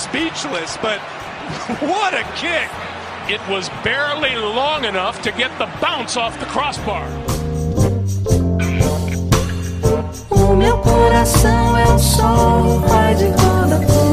speechless, but what a kick! It was barely long enough to get the bounce off the crossbar. O meu coração é o sol, vai de toda cor.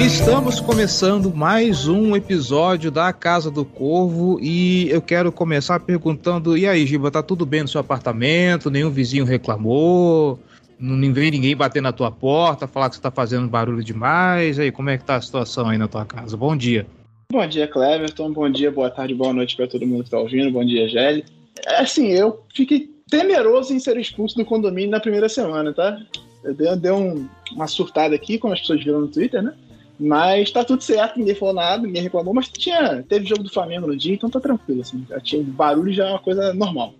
Estamos começando mais um episódio da Casa do Corvo e eu quero começar perguntando: e aí, Giba, tá tudo bem no seu apartamento? Nenhum vizinho reclamou? Não veio ninguém bater na tua porta, falar que você tá fazendo barulho demais? Aí, como é que tá a situação aí na tua casa? Bom dia. Bom dia, Cleverton. Bom dia, boa tarde, boa noite para todo mundo que tá ouvindo. Bom dia, Gelli. É assim, eu fiquei temeroso em ser expulso do condomínio na primeira semana, tá? Eu dei, dei um- uma surtada aqui, como as pessoas viram no Twitter, né? Mas tá tudo certo, ninguém falou nada, ninguém reclamou, mas tinha, teve jogo do Flamengo no dia, então tá tranquilo, assim. Já tinha barulho já é uma coisa normal.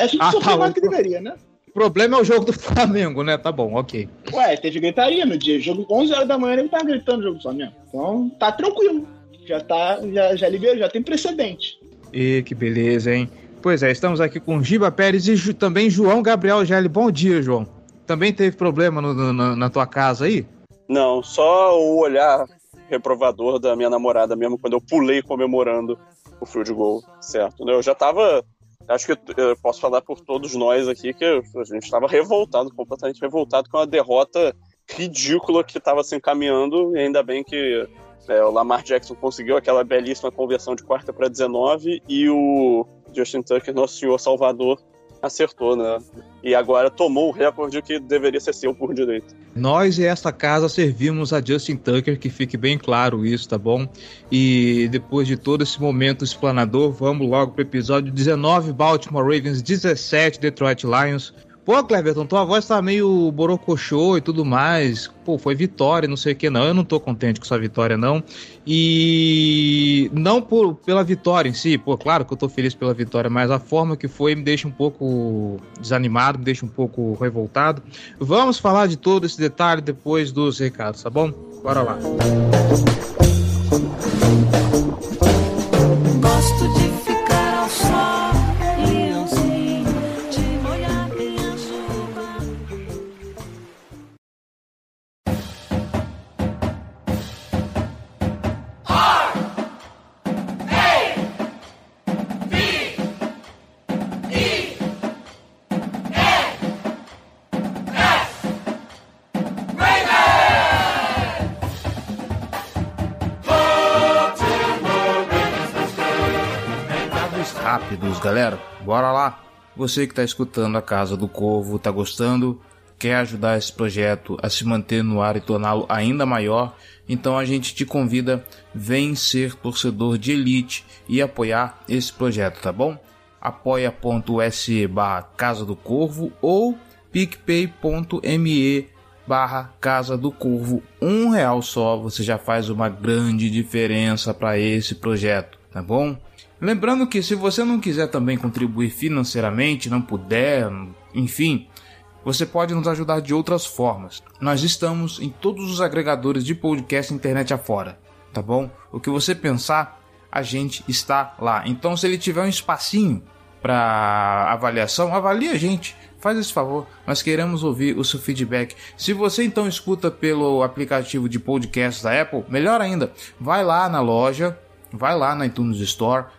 A gente Ah, sofreu tá mais do que deveria, né? O problema é o jogo do Flamengo, né? Tá bom, ok. Ué, teve gritaria no dia. Jogo 11 horas da manhã ele tava gritando no jogo do Flamengo. Então tá tranquilo. Já tá, já, já liberou, já tem precedente. E que beleza, hein? Pois é, estamos aqui com Giba Pérez e Ju- também João Gabriel Gelli. Bom dia, João. Também teve problema no- no- na- tua casa aí? Não, só o olhar reprovador da minha namorada mesmo quando eu pulei comemorando o field goal, certo? né? Eu já tava. Acho que eu posso falar por todos nós aqui que a gente estava revoltado, completamente revoltado com a derrota ridícula que estava se encaminhando, e ainda bem que é, o Lamar Jackson conseguiu aquela belíssima conversão de quarta para 19 e o Justin Tucker, nosso senhor Salvador, acertou, né? E agora tomou o recorde que deveria ser seu por direito. Nós e esta casa servimos a Justin Tucker, que fique bem claro isso, tá bom? E depois de todo esse momento explanador, vamos logo pro episódio 19, Baltimore Ravens 17, Detroit Lions. Pô, Cleverton, tua voz tá meio borocochô e tudo mais. Pô, foi vitória, não sei o que não. Eu não tô contente com essa vitória, não. E não por, pela vitória em si, pô, claro que eu tô feliz pela vitória, mas a forma que foi me deixa um pouco desanimado, me deixa um pouco revoltado. Vamos falar de todo esse detalhe depois dos recados, tá bom? Bora lá. Gosto Você que tá escutando a Casa do Corvo, tá gostando? Quer ajudar esse projeto a se manter no ar e torná-lo ainda maior? Então a gente te convida, vem ser torcedor de elite e apoiar esse projeto, tá bom? apoia.se barra Casa do Corvo ou picpay.me barra Casa do Corvo. Um real só, você já faz uma grande diferença para esse projeto, tá bom? Lembrando que se você não quiser também contribuir financeiramente, não puder, enfim, você pode nos ajudar de outras formas. Nós estamos em todos os agregadores de podcast internet afora, tá bom? O que você pensar, a gente está lá. Então, se ele tiver um espacinho para avaliação, avalie a gente. Faz esse favor, nós queremos ouvir o seu feedback. Se você então escuta pelo aplicativo de podcast da Apple, melhor ainda, vai lá na loja, vai lá na iTunes Store,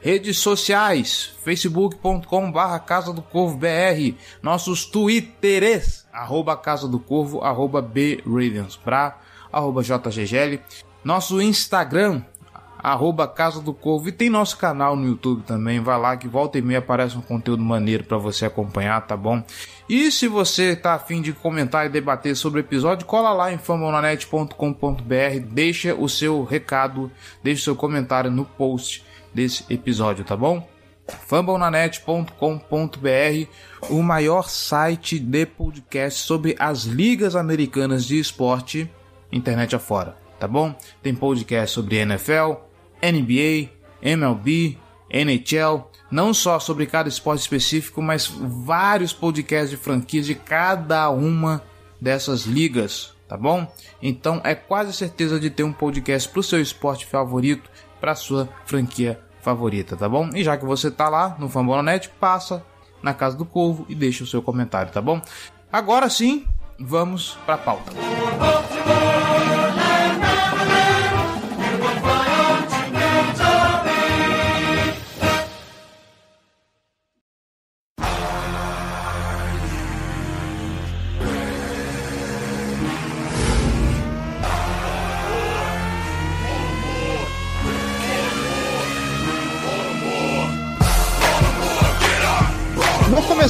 Redes sociais, facebook.com barra Casa do Corvo BR, nossos twitters, arroba Casa do Corvo, arroba B pra, arroba JGGL, nosso Instagram, arroba Casa do Corvo, e tem nosso canal no YouTube também, vai lá que volta e meia aparece um conteúdo maneiro para você acompanhar, tá bom? E se você tá afim de comentar e debater sobre o episódio, cola lá em famonanet.com.br, deixa o seu recado, deixa o seu comentário no post desse episódio, tá bom? fumblenanet.com.br, o maior site de podcast sobre as ligas americanas de esporte internet afora, tá bom? Tem podcast sobre NFL, NBA, MLB, NHL, não só sobre cada esporte específico, mas vários podcasts de franquias de cada uma dessas ligas, tá bom? Então é quase certeza de ter um podcast para o seu esporte favorito, para sua franquia favorita, tá bom? E já que você tá lá no Fambonanet, passa na Casa do Corvo e deixa o seu comentário, tá bom? Agora sim, vamos para a pauta. Vou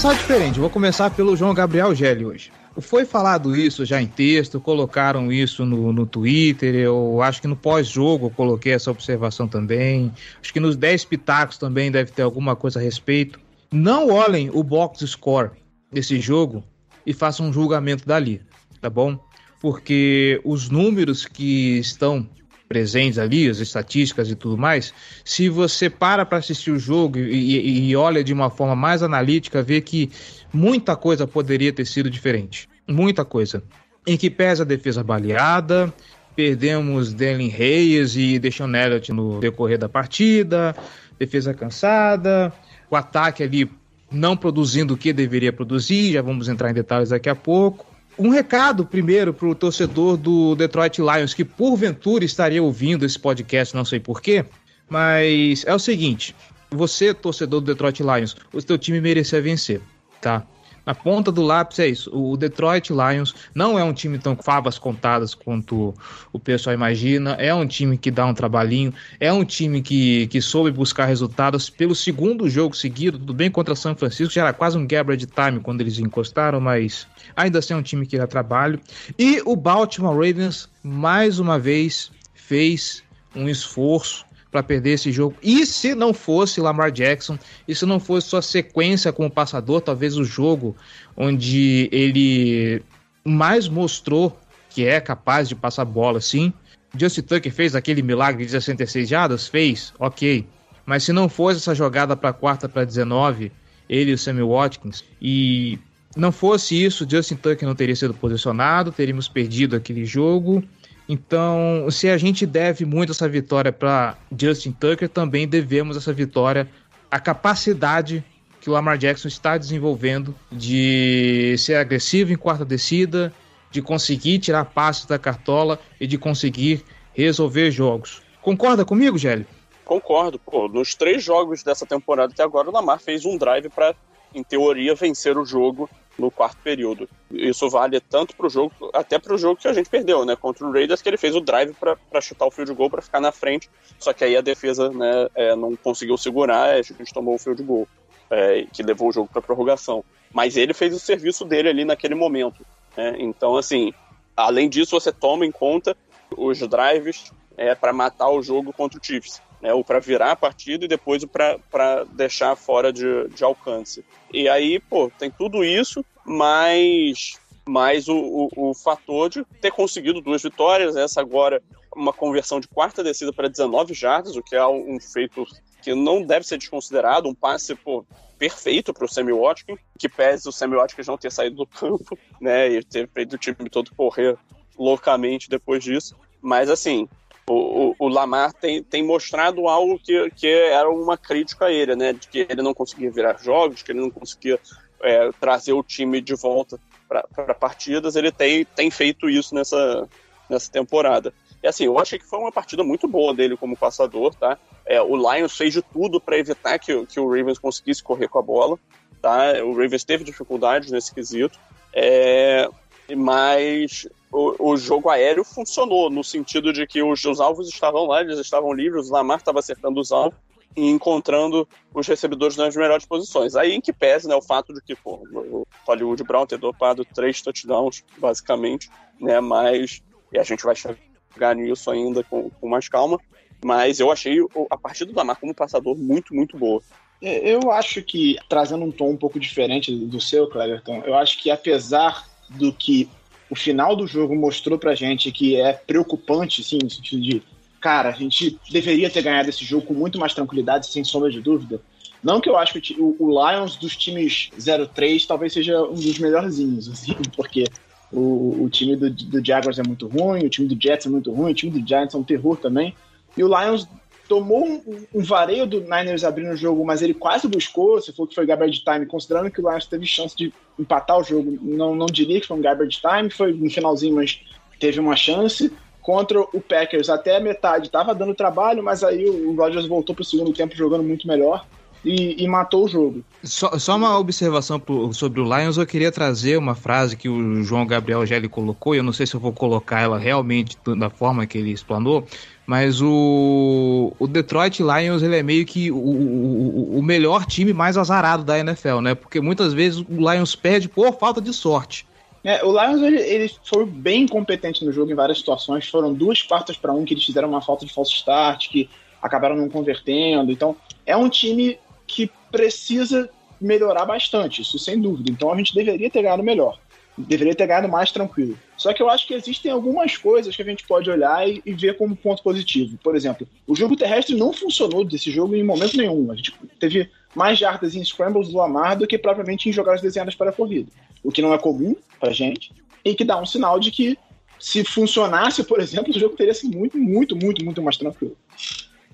começar diferente, vou começar pelo João Gabriel Gelli hoje. Foi falado isso já em texto, colocaram isso no, no Twitter, eu acho que no pós-jogo eu coloquei essa observação também. Acho que nos 10 pitacos também deve ter alguma coisa a respeito. Não olhem o box score desse jogo e façam um julgamento dali, tá bom? Porque os números que estão presentes ali, as estatísticas e tudo mais, se você para para assistir o jogo e, e, olha de uma forma mais analítica, vê que muita coisa poderia ter sido diferente. Muita coisa. Em que pesa a defesa baleada, perdemos Dylan Reyes e Deixon Elliott no decorrer da partida, defesa cansada, o ataque ali não produzindo o que deveria produzir, já vamos entrar em detalhes daqui a pouco. Um recado primeiro para o torcedor do Detroit Lions, que porventura estaria ouvindo esse podcast, não sei porquê, mas é o seguinte: você, torcedor do Detroit Lions, o seu time merecia vencer, tá? Na ponta do lápis é isso. O Detroit Lions não é um time tão favas contadas quanto o pessoal imagina. É um time que dá um trabalhinho. É um time que, que soube buscar resultados pelo segundo jogo seguido. Tudo bem contra São Francisco. Já era quase um de time quando eles encostaram, mas ainda assim é um time que dá trabalho. E o Baltimore Ravens, mais uma vez, fez um esforço para perder esse jogo. E se não fosse Lamar Jackson, e se não fosse sua sequência como passador, talvez o jogo onde ele mais mostrou que é capaz de passar bola, sim. Justin Tucker fez aquele milagre de 66 jardas? Fez, ok. Mas se não fosse essa jogada para quarta para 19, ele e o Sammy Watkins, e não fosse isso, Justin Tucker não teria sido posicionado, teríamos perdido aquele jogo. Então, se a gente deve muito essa vitória para Justin Tucker, também devemos essa vitória à capacidade que o Lamar Jackson está desenvolvendo de ser agressivo em quarta descida, de conseguir tirar passos da cartola e de conseguir resolver jogos. Concorda comigo, Gélio? Concordo. Pô, nos três jogos dessa temporada até agora, o Lamar fez um drive para, em teoria, vencer o jogo no quarto período. Isso vale tanto para o jogo, até para o jogo que a gente perdeu, né? Contra o Raiders, que ele fez o drive para chutar o field goal para ficar na frente, só que aí a defesa né, é, não conseguiu segurar, a gente tomou o field goal, é, que levou o jogo para prorrogação. Mas ele fez o serviço dele ali naquele momento. Né? Então, assim, além disso, você toma em conta os drives é, para matar o jogo contra o Chiefs né, o para virar a partida e depois o para deixar fora de, de alcance. E aí, pô, tem tudo isso, mas, mas o, o, o fator de ter conseguido duas vitórias, essa agora uma conversão de quarta descida para 19 jardas, o que é um feito que não deve ser desconsiderado, um passe pô, perfeito para o Sammy Watkins, que pese o Sammy Watkins não ter saído do campo, né, e ter feito o time todo correr loucamente depois disso. Mas assim, o, o, Lamar tem, tem mostrado algo que, que era uma crítica a ele, né? De que ele não conseguia virar jogos, que ele não conseguia é, trazer o time de volta para partidas, ele tem, tem feito isso nessa, nessa temporada. E assim, eu achei que foi uma partida muito boa dele como passador, tá? É, o Lions fez de tudo para evitar que, que o Ravens conseguisse correr com a bola, tá? O Ravens teve dificuldades nesse quesito, é, mas o, o, jogo aéreo funcionou, no sentido de que os, os alvos estavam lá, eles estavam livres, o Lamar estava acertando os alvos, e encontrando os recebedores nas melhores posições. Aí em que pese né, o fato de que pô, o Hollywood Brown ter dopado três touchdowns, basicamente, né, mas e a gente vai chegar nisso ainda com, com mais calma, mas eu achei a partida do Lamar como passador muito, muito boa. É, eu acho que, trazendo um tom um pouco diferente do seu, Cleverton, eu acho que apesar do que o final do jogo mostrou pra gente que é preocupante, sim, no sentido de cara, a gente deveria ter ganhado esse jogo com muito mais tranquilidade, sem sombra de dúvida. Não que eu acho que o, o Lions dos times 0-3 talvez seja um dos melhorzinhos, assim, porque o, o time do, do, Jaguars é muito ruim, o time do Jets é muito ruim, o time do Giants é um terror também. E o Lions tomou um, um vareio do Niners abrindo o jogo, mas ele quase buscou, se for que foi garbage time, considerando que o Lions teve chance de empatar o jogo, não, não diria que foi um garbage time, foi no finalzinho, mas teve uma chance contra o Packers até a metade estava dando trabalho, mas aí o Rodgers voltou para o segundo tempo jogando muito melhor e, e matou o jogo. Só, só uma observação pro, sobre o Lions, eu queria trazer uma frase que o João Gabriel lhe colocou, e eu não sei se eu vou colocar ela realmente da forma que ele explanou, mas o, o Detroit Lions ele é meio que o, o, o melhor time mais azarado da NFL, né? Porque muitas vezes o Lions perde por falta de sorte. É, o Lions ele, ele, foi bem competente no jogo em várias situações. Foram duas quartas para um que eles fizeram uma falta de falso start, que acabaram não convertendo. Então, é um time que precisa melhorar bastante, isso sem dúvida. Então, a gente deveria ter ganhado melhor. Deveria ter ganhado mais tranquilo. Só que eu acho que existem algumas coisas que a gente pode olhar e, e ver como ponto positivo. Por exemplo, o jogo terrestre não funcionou desse jogo em momento nenhum. A gente teve mais jardas em scrambles do Lamar do que propriamente em jogadas desenhadas para a corrida o que não é comum pra gente, e que dá um sinal de que se funcionasse, por exemplo, o jogo teria sido muito, muito, muito, muito mais tranquilo.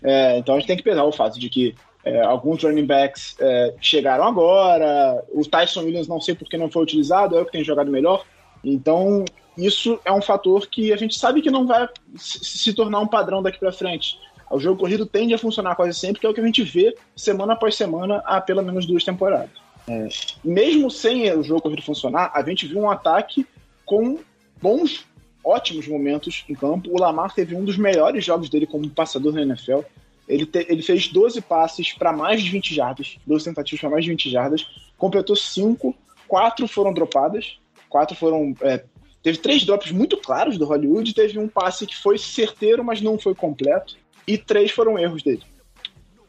É, então a gente tem que pesar o fato de que é, alguns running backs é, chegaram agora, o Tyson Williams não sei por que não foi utilizado, é o que tem jogado melhor. Então isso é um fator que a gente sabe que não vai se, tornar um padrão daqui para frente. O jogo corrido tende a funcionar quase sempre, que é o que a gente vê semana após semana há pelo menos duas temporadas. É, mesmo sem o jogo corrido funcionar, a gente viu um ataque com bons, ótimos momentos em campo. O Lamar teve um dos melhores jogos dele como passador na NFL. Ele, te, ele fez 12 passes para mais de 20 jardas, 12 tentativas para mais de 20 jardas, completou 5, 4 foram dropadas, 4 foram. É, teve três drops muito claros do Hollywood, teve um passe que foi certeiro, mas não foi completo, e três foram erros dele.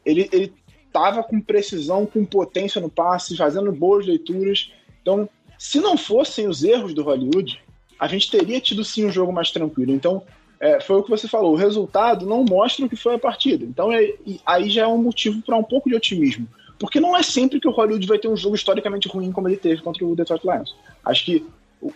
Ele, ele estava com precisão, com potência no passe, fazendo boas leituras. Então, se não fossem os erros do Hollywood, a gente teria tido sim um jogo mais tranquilo. Então, é, foi o que você falou, o resultado não mostra o que foi a partida. Então, é, aí já é um motivo para um pouco de otimismo. Porque não é sempre que o Hollywood vai ter um jogo historicamente ruim como ele teve contra o Detroit Lions. Acho que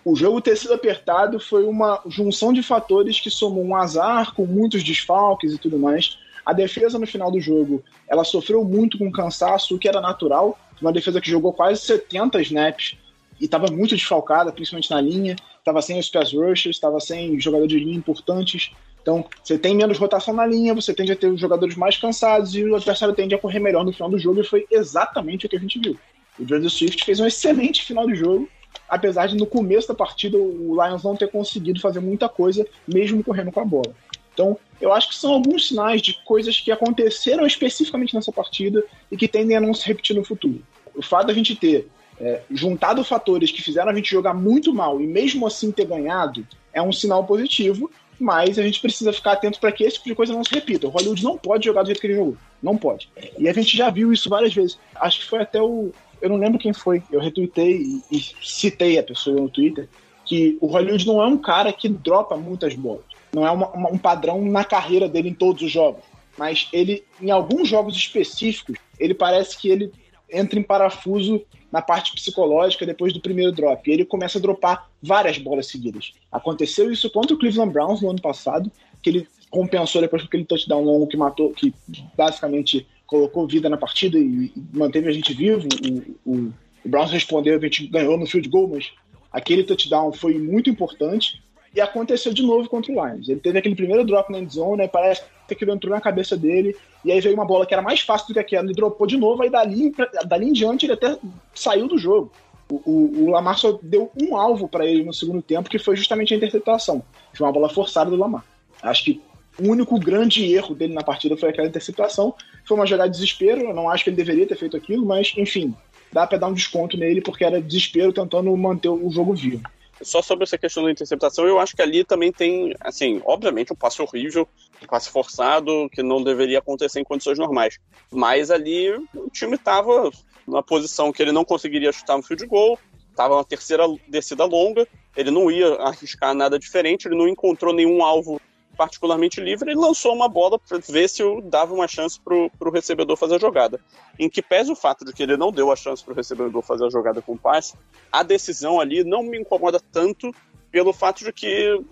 o jogo ter sido apertado foi uma junção de fatores que somou um azar com muitos desfalques e tudo mais a defesa no final do jogo, ela sofreu muito com cansaço, o que era natural. Uma defesa que jogou quase 70 snaps e estava muito desfalcada, principalmente na linha. Estava sem os pass rushers, estava sem jogadores de linha importantes. Então, você tem menos rotação na linha, você tende a ter os jogadores mais cansados e o adversário tende a correr melhor no final do jogo, e foi exatamente o que a gente viu. O Jordan Swift fez um excelente final de jogo, apesar de no começo da partida o Lions não ter conseguido fazer muita coisa, mesmo correndo com a bola. Então, eu acho que são alguns sinais de coisas que aconteceram especificamente nessa partida e que tendem a não se repetir no futuro. O fato da gente ter é, juntado fatores que fizeram a gente jogar muito mal e mesmo assim ter ganhado é um sinal positivo, mas a gente precisa ficar atento para que esse tipo de coisa não se repita. O Hollywood não pode jogar do jeito que ele jogou. Não pode. E a gente já viu isso várias vezes. Acho que foi até o. Eu não lembro quem foi. Eu retuitei e, e citei a pessoa no Twitter que o Hollywood não é um cara que dropa muitas bolas. Não é uma, uma, um padrão na carreira dele em todos os jogos. Mas ele, em alguns jogos específicos, ele parece que ele entra em parafuso na parte psicológica depois do primeiro drop. E ele começa a dropar várias bolas seguidas. Aconteceu isso contra o Cleveland Browns no ano passado, que ele compensou depois com aquele touchdown longo que matou, que basicamente colocou vida na partida e, manteve a gente vivo. O, o, o Browns respondeu, a gente ganhou no field goal, mas aquele touchdown foi muito importante. E aconteceu de novo contra o Lions. Ele teve aquele primeiro drop na endzone, né, parece que aquilo entrou na cabeça dele, e aí veio uma bola que era mais fácil do que aquela, ele dropou de novo, aí dali, dali em diante ele até saiu do jogo. O, o, o Lamar só deu um alvo para ele no segundo tempo, que foi justamente a interceptação. Foi uma bola forçada do Lamar. Acho que o único grande erro dele na partida foi aquela interceptação. Foi uma jogada de desespero, eu não acho que ele deveria ter feito aquilo, mas enfim, dá para dar um desconto nele porque era desespero tentando manter o jogo vivo. Só sobre essa questão da interceptação, eu acho que ali também tem, assim, obviamente um passe horrível, um passe forçado, que não deveria acontecer em condições normais. Mas ali o time estava numa posição que ele não conseguiria chutar um field goal, estava uma terceira descida longa, ele não ia arriscar nada diferente, ele não encontrou nenhum alvo particularmente livre, ele lançou uma bola para ver se dava uma chance para o recebedor fazer a jogada. Em que pese o fato de que ele não deu a chance para o recebedor fazer a jogada com o passe, a decisão ali não me incomoda tanto pelo fato de que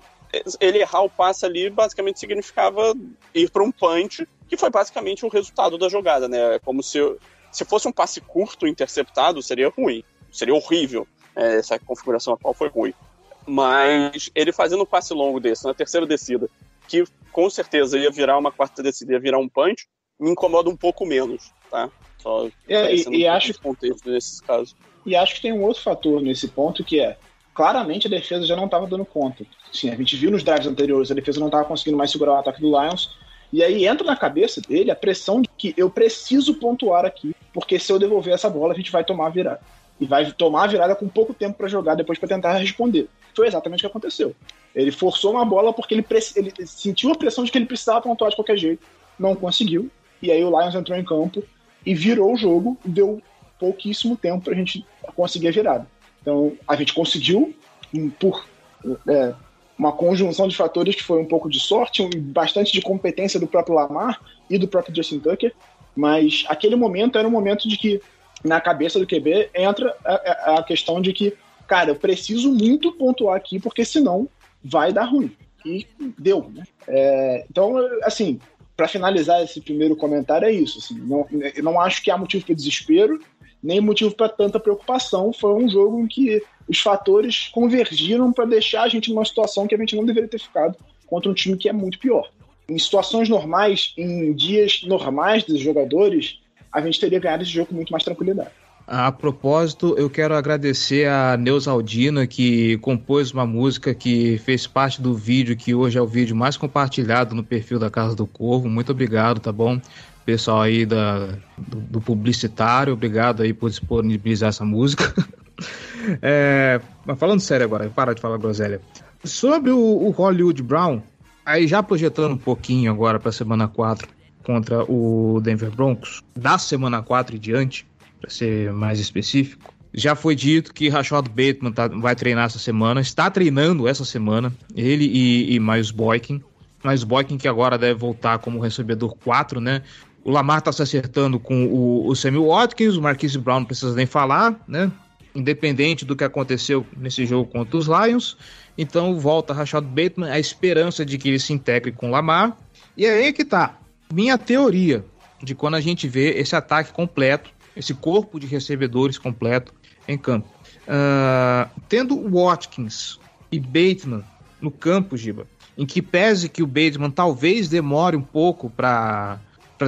ele errar o passe ali basicamente significava ir para um punch, que foi basicamente o resultado da jogada, né? É como se, se fosse um passe curto interceptado, seria ruim, seria horrível. É, essa configuração atual foi ruim. Mas ele fazendo um passe longo desse, na terceira descida, que com certeza ia virar uma quarta descida, ia virar um punch, me incomoda um pouco menos, tá? Só é, e, e acho contexto nesses casos. E acho que tem um outro fator nesse ponto que é claramente a defesa já não estava dando conta. Sim, a gente viu nos drives anteriores, a defesa não estava conseguindo mais segurar o ataque do Lions. E aí entra na cabeça dele a pressão de que eu preciso pontuar aqui, porque se eu devolver essa bola, a gente vai tomar a virada. E vai tomar a virada com pouco tempo para jogar depois para tentar responder. Foi exatamente o que aconteceu. Ele forçou uma bola porque ele, ele, sentiu a pressão de que ele precisava pontuar de qualquer jeito, não conseguiu. E aí o Lions entrou em campo e virou o jogo, deu pouquíssimo tempo para a gente conseguir a virada. Então a gente conseguiu, por é, uma conjunção de fatores que foi um pouco de sorte, um, bastante de competência do próprio Lamar e do próprio Justin Tucker, mas aquele momento era um momento de que na cabeça do QB entra a, a, questão de que, cara, eu preciso muito pontuar aqui, porque senão vai dar ruim. E deu, né? É, então, assim, para finalizar esse primeiro comentário, é isso. Assim, não, eu não acho que há motivo para desespero, nem motivo para tanta preocupação. Foi um jogo em que os fatores convergiram para deixar a gente numa situação que a gente não deveria ter ficado contra um time que é muito pior. Em situações normais, em dias normais dos jogadores, a gente teria ganhado esse jogo com muito mais tranquilidade. A propósito, eu quero agradecer a Neusaldina que compôs uma música que fez parte do vídeo, que hoje é o vídeo mais compartilhado no perfil da Casa do Corvo. Muito obrigado, tá bom? Pessoal aí da, do, do publicitário, obrigado aí por disponibilizar essa música. é, mas falando sério agora, para de falar groselha. Sobre o, o Hollywood Brown, aí já projetando um pouquinho agora para semana 4 contra o Denver Broncos, da semana 4 e diante, para ser mais específico. Já foi dito que Rashad Bateman tá, vai treinar essa semana, está treinando essa semana, ele e, e Miles Boykin. Miles Boykin que agora deve voltar como recebedor 4, né? O Lamar está se acertando com o, o Samuel Watkins, o Marquise Brown não precisa nem falar, né? Independente do que aconteceu nesse jogo contra os Lions. Então volta Rashad Bateman, a esperança de que ele se integre com o Lamar. E é aí que tá. Minha teoria de quando a gente vê esse ataque completo esse corpo de recebedores completo em campo. Uh, tendo Watkins e Bateman no campo, Giba, em que pese que o Bateman talvez demore um pouco para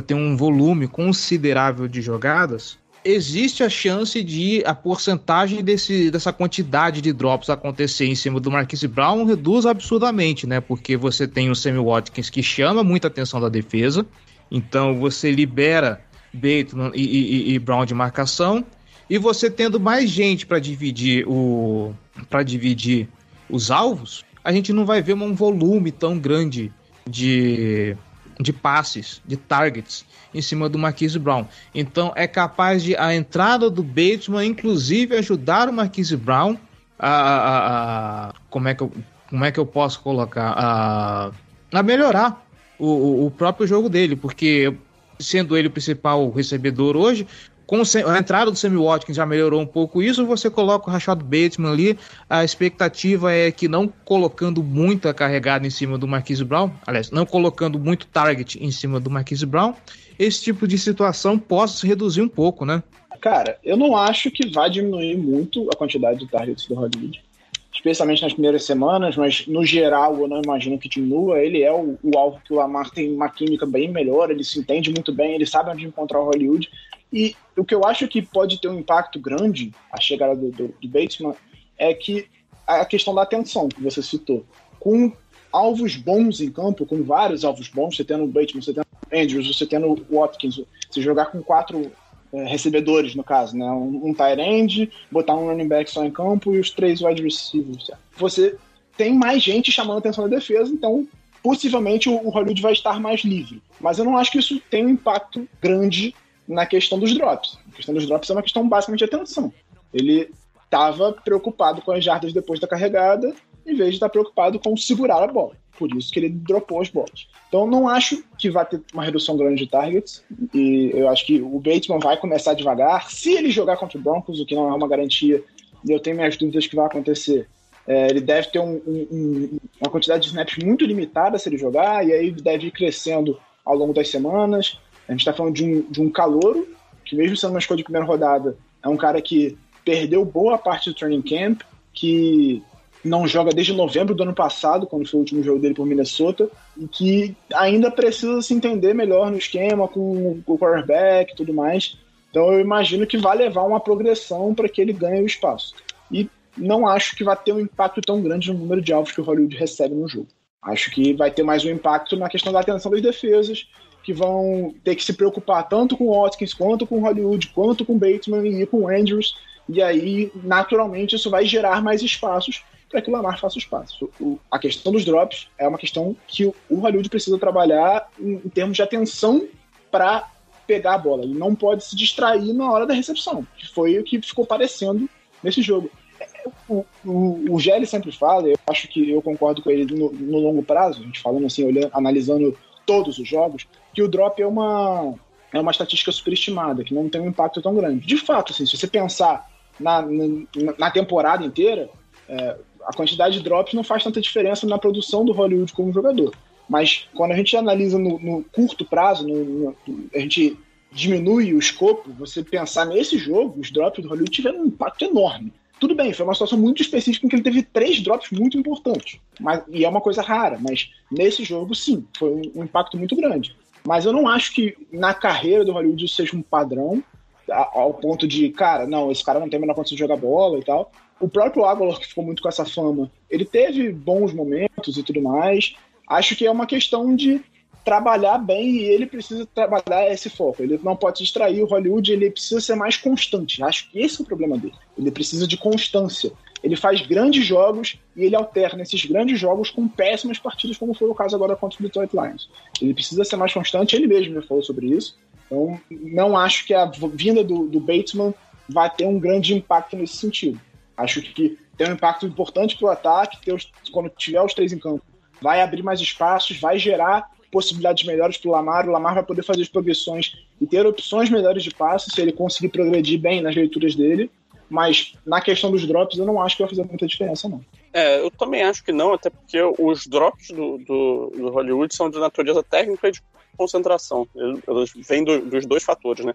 ter um volume considerável de jogadas, existe a chance de a porcentagem desse, dessa quantidade de drops acontecer em cima do Marquise Brown reduz absurdamente, né? Porque você tem o Sammy Watkins que chama muita atenção da defesa, então você libera Bateman e, e, e Brown de marcação. E você tendo mais gente para dividir o para dividir os alvos, a gente não vai ver um volume tão grande de, de passes, de targets em cima do Marquise Brown. Então é capaz de a entrada do Bateman, inclusive, ajudar o Marquise Brown a, a, a, como é que eu, como é que eu posso colocar a, a melhorar o, o próprio jogo dele, porque sendo ele o principal recebedor hoje, com a entrada do Sammy Watkins já melhorou um pouco isso, você coloca o Rashad Bateman ali, a expectativa é que não colocando muita carregada em cima do Marquise Brown, aliás, não colocando muito target em cima do Marquise Brown, esse tipo de situação possa se reduzir um pouco, né? Cara, eu não acho que vai diminuir muito a quantidade de targets do Hollywood. Especialmente nas primeiras semanas, mas no geral eu não imagino que diminua. Ele é o, o alvo que o Lamar tem uma química bem melhor, ele se entende muito bem, ele sabe onde encontrar o Hollywood. E o que eu acho que pode ter um impacto grande, a chegada do, do, do Batesman, é que a questão da atenção que você citou. Com alvos bons em campo, com vários alvos bons, você tendo o Bateman, você tendo o Andrews, você tendo o Watkins, você jogar com quatro é, recebedores, no caso, né? Um, um tight end, botar um running back só em campo e os três wide receivers. Você tem mais gente chamando a atenção da defesa, então possivelmente o, o Hollywood vai estar mais livre. Mas eu não acho que isso tenha um impacto grande na questão dos drops. A questão dos drops é uma questão basicamente de atenção. Ele estava preocupado com as jardas depois da carregada, em vez de estar preocupado com segurar a bola. Por isso que ele dropou as bolas. Então não acho que vai ter uma redução grande de targets. E eu acho que o Bateman vai começar devagar. Se ele jogar contra o Broncos, o que não é uma garantia, eu tenho minhas dúvidas que vai acontecer. É, ele deve ter um, um, uma quantidade de snaps muito limitada se ele jogar, e aí deve ir crescendo ao longo das semanas. A gente está falando de um, de um calouro, que mesmo sendo uma escolha de primeira rodada, é um cara que perdeu boa parte do training camp, que não joga desde novembro do ano passado, quando foi o último jogo dele por Minnesota, e que ainda precisa se entender melhor no esquema com o quarterback e tudo mais. Então eu imagino que vai levar uma progressão para que ele ganhe o espaço. E não acho que vai ter um impacto tão grande no número de alvos que o Hollywood recebe no jogo. Acho que vai ter mais um impacto na questão da atenção das defesas, que vão ter que se preocupar tanto com o Watkins, quanto com o Hollywood, quanto com o Bateman e com o Andrews. E aí, naturalmente, isso vai gerar mais espaços para que o Lamar faça o espaço. O, a questão dos drops é uma questão que o, o Hollywood precisa trabalhar em, em termos de atenção para pegar a bola. Ele não pode se distrair na hora da recepção, que foi o que ficou parecendo nesse jogo. O, o, o Gelli sempre fala, eu acho que eu concordo com ele no, no longo prazo, a gente falando assim, olhando, analisando todos os jogos, que o drop é uma, é uma estatística superestimada, que não tem um impacto tão grande. De fato, assim, se você pensar na, na, na temporada inteira, é, a quantidade de drops não faz tanta diferença na produção do Hollywood como jogador. Mas quando a gente analisa no, no curto prazo, no, no, a gente diminui o escopo, você pensar nesse jogo, os drops do Hollywood tiveram um impacto enorme. Tudo bem, foi uma situação muito específica em que ele teve três drops muito importantes. Mas, e é uma coisa rara, mas nesse jogo, sim, foi um, um impacto muito grande. Mas eu não acho que na carreira do Hollywood isso seja um padrão, ao ponto de, cara, não, esse cara não tem a menor condição de jogar bola e tal. O próprio Aguilar, que ficou muito com essa fama, ele teve bons momentos e tudo mais. Acho que é uma questão de trabalhar bem e ele precisa trabalhar esse foco. Ele não pode se distrair. O Hollywood ele precisa ser mais constante. Acho que esse é o problema dele. Ele precisa de constância. Ele faz grandes jogos e ele alterna esses grandes jogos com péssimas partidas, como foi o caso agora contra o Detroit Lions. Ele precisa ser mais constante. Ele mesmo já falou sobre isso. Então, não acho que a vinda do, do Batesman vai ter um grande impacto nesse sentido. Acho que tem um impacto importante para o ataque, os, quando tiver os três em campo. Vai abrir mais espaços, vai gerar possibilidades melhores para o Lamar. O Lamar vai poder fazer as progressões e ter opções melhores de passe se ele conseguir progredir bem nas leituras dele. Mas na questão dos drops, eu não acho que vai fazer muita diferença, não. É, eu também acho que não, até porque os drops do, do, do Hollywood são de natureza técnica e de concentração. Eles vêm do, dos dois fatores, né?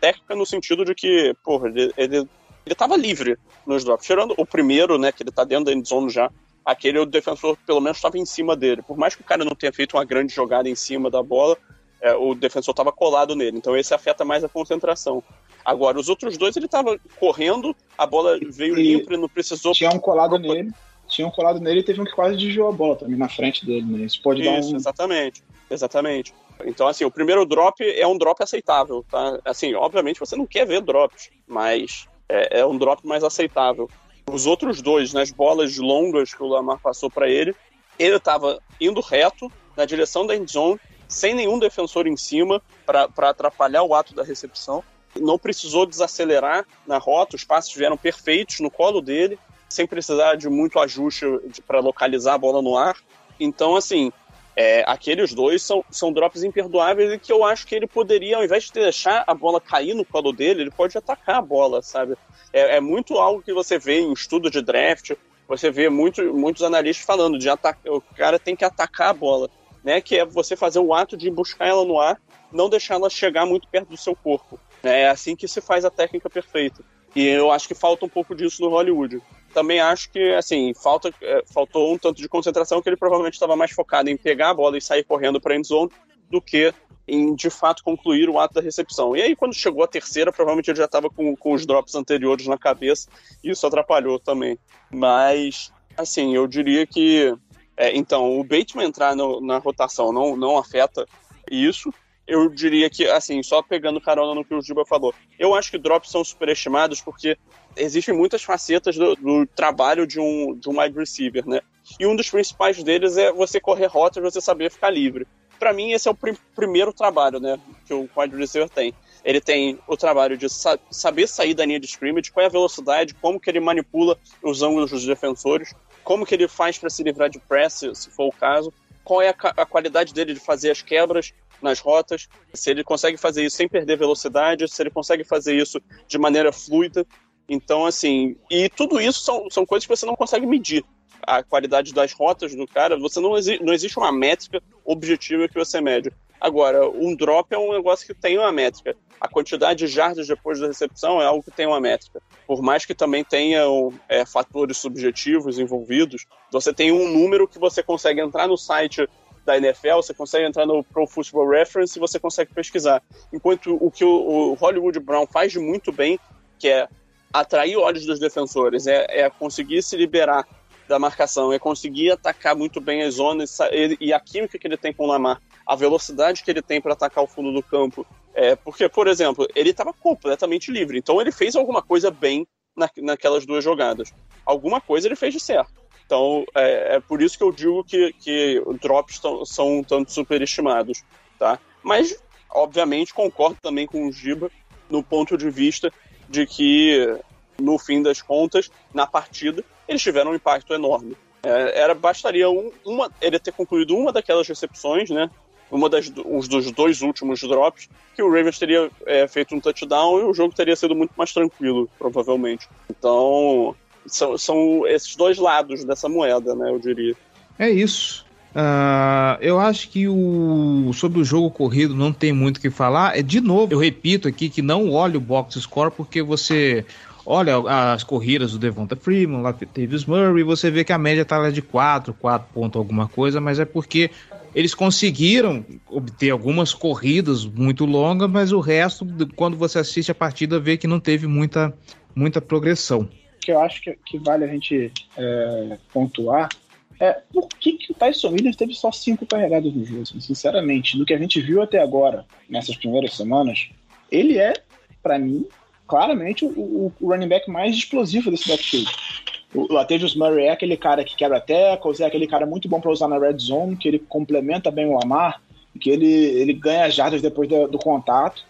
Técnica no sentido de que, porra, ele, ele, ele tava livre nos drops. Tirando o primeiro, né, que ele tá dentro da endzone já, aquele o defensor pelo menos estava em cima dele. Por mais que o cara não tenha feito uma grande jogada em cima da bola, é, o defensor estava colado nele. Então esse afeta mais a concentração. Agora, os outros dois, ele estava correndo, a bola veio E limpa e não precisou. Tinha um colado nele. Tinha um colado nele e teve um que quase desviou a bola também na frente dele, né? Isso pode dar Isso, um. exatamente. Exatamente. Então, assim, o primeiro drop é um drop aceitável, tá? Assim, obviamente você não quer ver drops, mas é, é um drop mais aceitável. Os outros dois, nas bolas longas que o Lamar passou para ele, ele estava indo reto na direção da endzone, sem nenhum defensor em cima para atrapalhar o ato da recepção. Não precisou desacelerar na rota, os passos vieram perfeitos no colo dele, sem precisar de muito ajuste para localizar a bola no ar. Então, assim, é, aqueles dois são, são drops imperdoáveis e que eu acho que ele poderia, ao invés de deixar a bola cair no colo dele, ele pode atacar a bola, sabe? É, é muito algo que você vê em estudo de draft, você vê muito, muitos analistas falando de atacar, o cara tem que atacar a bola, né? Que é você fazer o ato de buscar ela no ar, não deixar ela chegar muito perto do seu corpo. É assim que se faz a técnica perfeita. E eu acho que falta um pouco disso no Hollywood. também acho que, assim, falta, é, faltou um tanto de concentração que ele provavelmente estava mais focado em pegar a bola e sair correndo para a endzone do que em, de fato, concluir o ato da recepção. E aí, quando chegou a terceira, provavelmente ele já estava com, com os drops anteriores na cabeça e isso atrapalhou também. Mas, assim, eu diria que, é, então, o Bateman entrar no, na rotação não, não afeta isso, eu diria que, assim, só pegando carona no que o Giba falou, eu acho que drops são superestimados porque existem muitas facetas do, do, trabalho de um, de um wide receiver, né? E um dos principais deles é você correr rotas, você saber ficar livre. Para mim, esse é o prim primeiro trabalho, né, que o wide receiver tem. Ele tem o trabalho de sa saber sair da linha de scrimmage, qual é a velocidade, como que ele manipula os ângulos dos defensores, como que ele faz para se livrar de press, se for o caso, qual é a, a qualidade dele de fazer as quebras, nas rotas, se ele consegue fazer isso sem perder velocidade, se ele consegue fazer isso de maneira fluida. Então, assim, e tudo isso são, são coisas que você não consegue medir. A qualidade das rotas do cara, você não, exi não existe uma métrica objetiva que você mede. Agora, um drop é um negócio que tem uma métrica. A quantidade de jardas depois da recepção é algo que tem uma métrica. Por mais que também tenham é, fatores subjetivos envolvidos, você tem um número que você consegue entrar no site da NFL, você consegue entrar no Pro Football Reference e você consegue pesquisar. Enquanto o que o, Hollywood Brown faz de muito bem, que é atrair olhos dos defensores, é, é conseguir se liberar da marcação, é conseguir atacar muito bem as zonas e a química que ele tem com o Lamar, a velocidade que ele tem para atacar o fundo do campo. É, porque, por exemplo, ele estava completamente livre, então ele fez alguma coisa bem na, naquelas duas jogadas. Alguma coisa ele fez de certo. Então, é, é por isso que eu digo que, que drops tão, são um tanto superestimados, tá? Mas, obviamente, concordo também com o Giba no ponto de vista de que, no fim das contas, na partida, eles tiveram um impacto enorme. É, era bastaria um, uma, ele ter concluído uma daquelas recepções, né? Uma das um dos dois últimos drops, que o Ravens teria é, feito um touchdown e o jogo teria sido muito mais tranquilo, provavelmente. Então, são, são esses dois lados dessa moeda, né? Eu diria. É isso. Uh, eu acho que o sobre o jogo corrido não tem muito o que falar. É de novo, eu repito aqui que não olhe o box score porque você olha as corridas do Devonta Freeman, lá Davis Murray, você vê que a média tá lá de 4, 4 pontos alguma coisa, mas é porque eles conseguiram obter algumas corridas muito longas, mas o resto, quando você assiste a partida, vê que não teve muita, muita progressão que eu acho que, que vale a gente é, pontuar é por que, que o Tyson Williams teve só cinco carregadas no jogo. Assim, sinceramente, do que a gente viu até agora, nessas primeiras semanas, ele é, para mim, claramente o, o, running back mais explosivo desse backfield. O Latavius Murray é aquele cara que quebra tackles, é aquele cara muito bom para usar na red zone, que ele complementa bem o Lamar, que ele, ele ganha jardas depois do, do contato.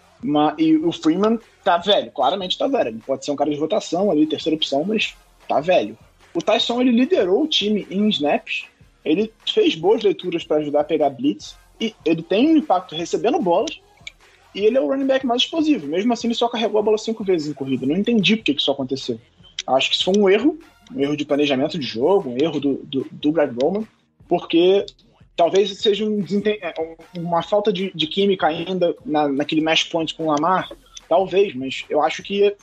E o Freeman tá velho, claramente tá velho. Ele pode ser um cara de rotação ali, terceira opção, mas tá velho. O Tyson ele liderou o time em snaps, ele fez boas leituras para ajudar a pegar blitz, e ele tem um impacto recebendo bolas, e ele é o running back mais explosivo. Mesmo assim, ele só carregou a bola cinco vezes em corrida. Não entendi por que isso aconteceu. Acho que isso foi um erro, um erro de planejamento de jogo, um erro do, do, do Greg Roman, porque Talvez seja um, é, uma falta de, de química ainda na, naquele match point com o Lamar. Talvez, mas eu acho que.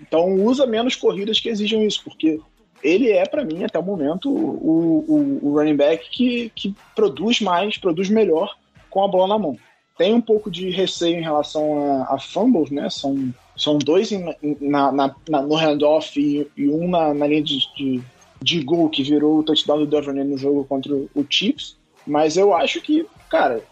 Então usa menos corridas que exijam isso, porque ele é, para mim, até o momento, o, o, o, running back que, que produz mais, produz melhor com a bola na mão. Tem um pouco de receio em relação a, a fumbles, né? São, são dois em, na, na, na, no handoff e, e um na, linha de, de, de, gol que virou o touchdown do Duvernay no jogo contra o Chiefs. Mas eu acho que, cara,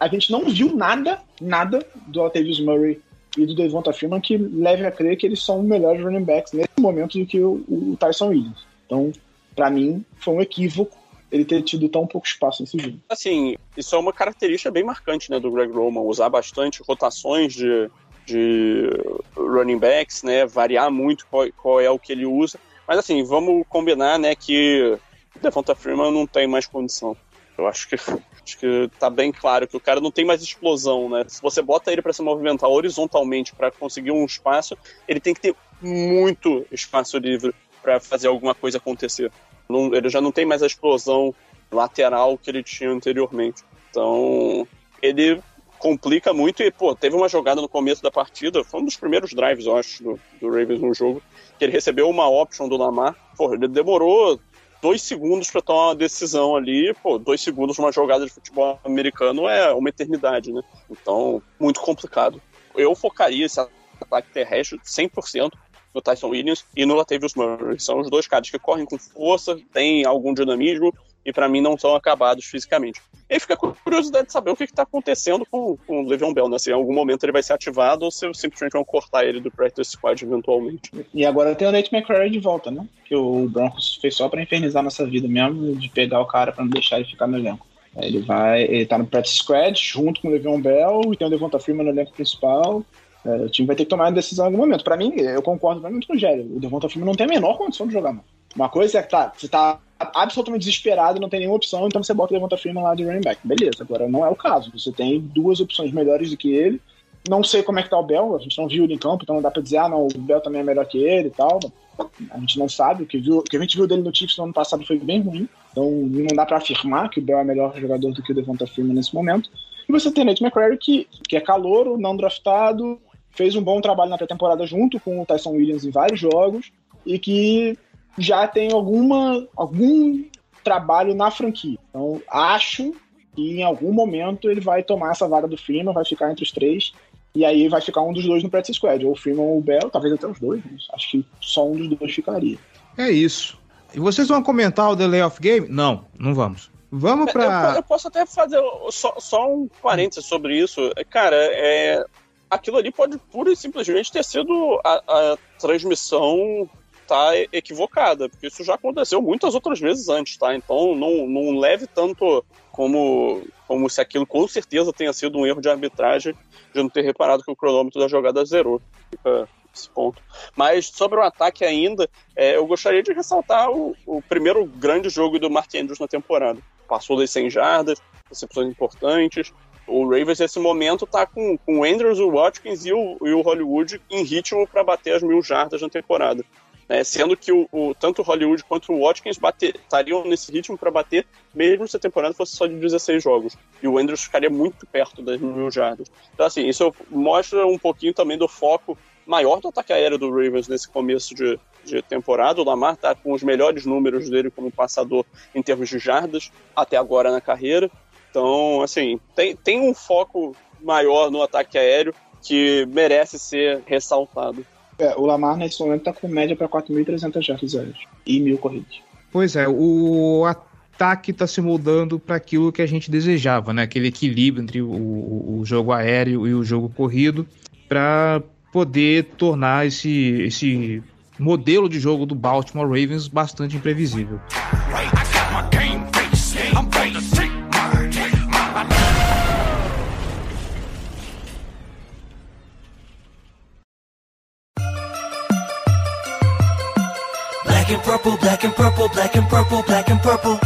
a gente não viu nada, nada do Latavius Murray e do Devonta Freeman que leve a crer que eles são melhores running backs nesse momento do que o, o Tyson Williams. Então, para mim, foi um equívoco ele ter tido tão pouco espaço nesse jogo. Assim, isso é uma característica bem marcante, né, do Greg Roman, usar bastante rotações de, de running backs, né, variar muito qual, qual é o que ele usa. Mas assim, vamos combinar, né, que Devonta Freeman não tem mais condição. Eu acho que acho que tá bem claro que o cara não tem mais explosão, né? Se você bota ele para se movimentar horizontalmente para conseguir um espaço, ele tem que ter muito espaço livre para fazer alguma coisa acontecer. Não, ele já não tem mais a explosão lateral que ele tinha anteriormente. Então, ele complica muito. E, pô, teve uma jogada no começo da partida, foi um dos primeiros drives, eu acho, do, do Ravens no jogo, que ele recebeu uma option do Lamar. Pô, ele demorou dois segundos para tomar uma decisão ali. Pô, dois segundos numa jogada de futebol americano é uma eternidade, né? Então, muito complicado. Eu focaria esse ataque terrestre 100% no Tyson Williams e no Latavius Murray. São os dois caras que correm com força, têm algum dinamismo e para mim não são acabados fisicamente. E aí fica curiosidade de saber o que está acontecendo com, com o Le'Veon Bell, né? Se em algum momento ele vai ser ativado ou se simplesmente vão cortar ele do practice squad eventualmente. E agora tem o Nate McCrary de volta, né? Que o Broncos fez só pra infernizar nossa vida mesmo, de pegar o cara pra não deixar ele ficar no elenco. Ele vai, ele tá no practice squad junto com o Le'Veon Bell e tem o Devonta Freeman no elenco principal. É, o time vai ter que tomar uma decisão em algum momento. Pra mim, eu concordo muito com o Gério. O Devonta Freeman não tem a menor condição de jogar, mano. Uma coisa é que tá, você tá absolutamente desesperado não tem nenhuma opção, então você bota o Devonta Freeman lá de running back. Beleza, agora não é o caso. Você tem duas opções melhores do que ele. Não sei como é que tá o Bell, a gente não viu ele em campo, então não dá pra dizer, ah, não, o Bell também é melhor que ele e tal. A gente não sabe, o que, viu, o que a gente viu dele no Chiefs no ano passado foi bem ruim, então não dá pra afirmar que o Bell é melhor jogador do que o Devonta Freeman nesse momento. E você tem Nate McCrary, que, que é calouro, não draftado, fez um bom trabalho na pré-temporada junto com o Tyson Williams em vários jogos, e que já tem alguma, algum trabalho na franquia. Então, acho que em algum momento ele vai tomar essa vaga do Freeman, vai ficar entre os três, e aí vai ficar um dos dois no practice squad, ou o Freeman ou o Bell, talvez até os dois, mas acho que só um dos dois ficaria. É isso. E vocês vão comentar o delay of game? Não, não vamos. Vamos Eu, pra. eu posso até fazer só, só um parênteses sobre isso. Cara, é, aquilo ali pode pura e simplesmente ter sido a, a transmissão tá equivocada, porque isso já aconteceu muitas outras vezes antes, tá? Então não, não leve tanto como, como se aquilo com certeza tenha sido um erro de arbitragem de não ter reparado que o cronômetro da jogada zerou. Fica esse ponto. Mas sobre o ataque ainda, é, eu gostaria de ressaltar o, o primeiro grande jogo do Mark Andrews na temporada. Passou das 100 jardas, recepções importantes. O Ravens, nesse momento, tá com, com o Andrews, o Watkins e o, e o Hollywood em ritmo para bater as mil jardas na temporada. Né, sendo que o, o, tanto o Hollywood quanto o Watkins bater, estariam nesse ritmo para bater, mesmo se a temporada fosse só de 16 jogos. E o Andrews ficaria muito perto das mil jardas. Então, assim, isso mostra um pouquinho também do foco maior do ataque aéreo do Ravens nesse começo de, de temporada. O Lamar está com os melhores números dele como passador em termos de jardas até agora na carreira. Então, assim, tem, tem um foco maior no ataque aéreo que merece ser ressaltado. É, o Lamar nesse momento tá com média para 4.300 jardas aéreas e mil corridas. Pois é, o ataque está se moldando para aquilo que a gente desejava, né? Aquele equilíbrio entre o, o, o jogo aéreo e o jogo corrido, para poder tornar esse, esse modelo de jogo do Baltimore Ravens bastante imprevisível. Black and purple, black and purple, black and purple, black and purple.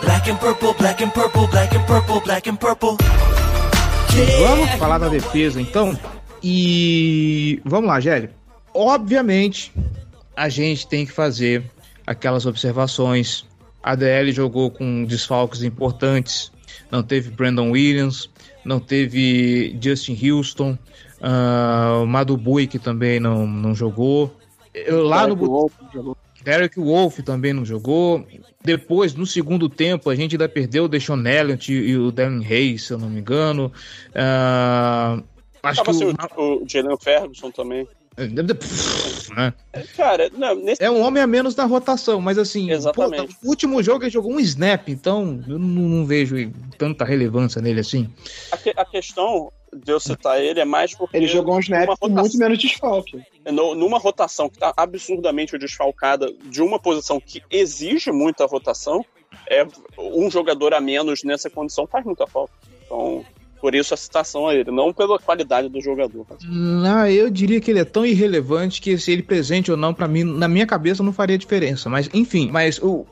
Black and purple, black and purple, black and purple, black and purple. Vamos falar da defesa então. E vamos lá, Gélio. Obviamente, a gente tem que fazer aquelas observações. A DL jogou com desfalques importantes. Não teve Brandon Williams, não teve Justin Houston, uh, Madu Bui que também não, não jogou. Eu, lá Derek no Wolf jogou. Derek Wolf também não jogou. Depois, no segundo tempo, a gente ainda perdeu o Deshaun Elliott e o Devin Hayes, se eu não me engano. Ah, acho Tava que o, o, o Jalen Ferguson também. Né? Cara, não, nesse, É um homem a menos na rotação, mas assim, Exatamente. pô, no último jogo ele jogou um snap, então eu não, não vejo tanta relevância nele assim. a, que- a questão de eu citar ele é mais porque. Ele jogou um snap numa com rotação- muito menos desfalque. no- numa rotação que está absurdamente desfalcada de uma posição que exige muita rotação, é um jogador a menos nessa condição faz muita falta. Então, por isso a citação a ele, não pela qualidade do jogador. Ah, eu diria que ele é tão irrelevante que se ele presente ou não, pra mim, na minha cabeça não faria diferença. Mas, enfim, mas o,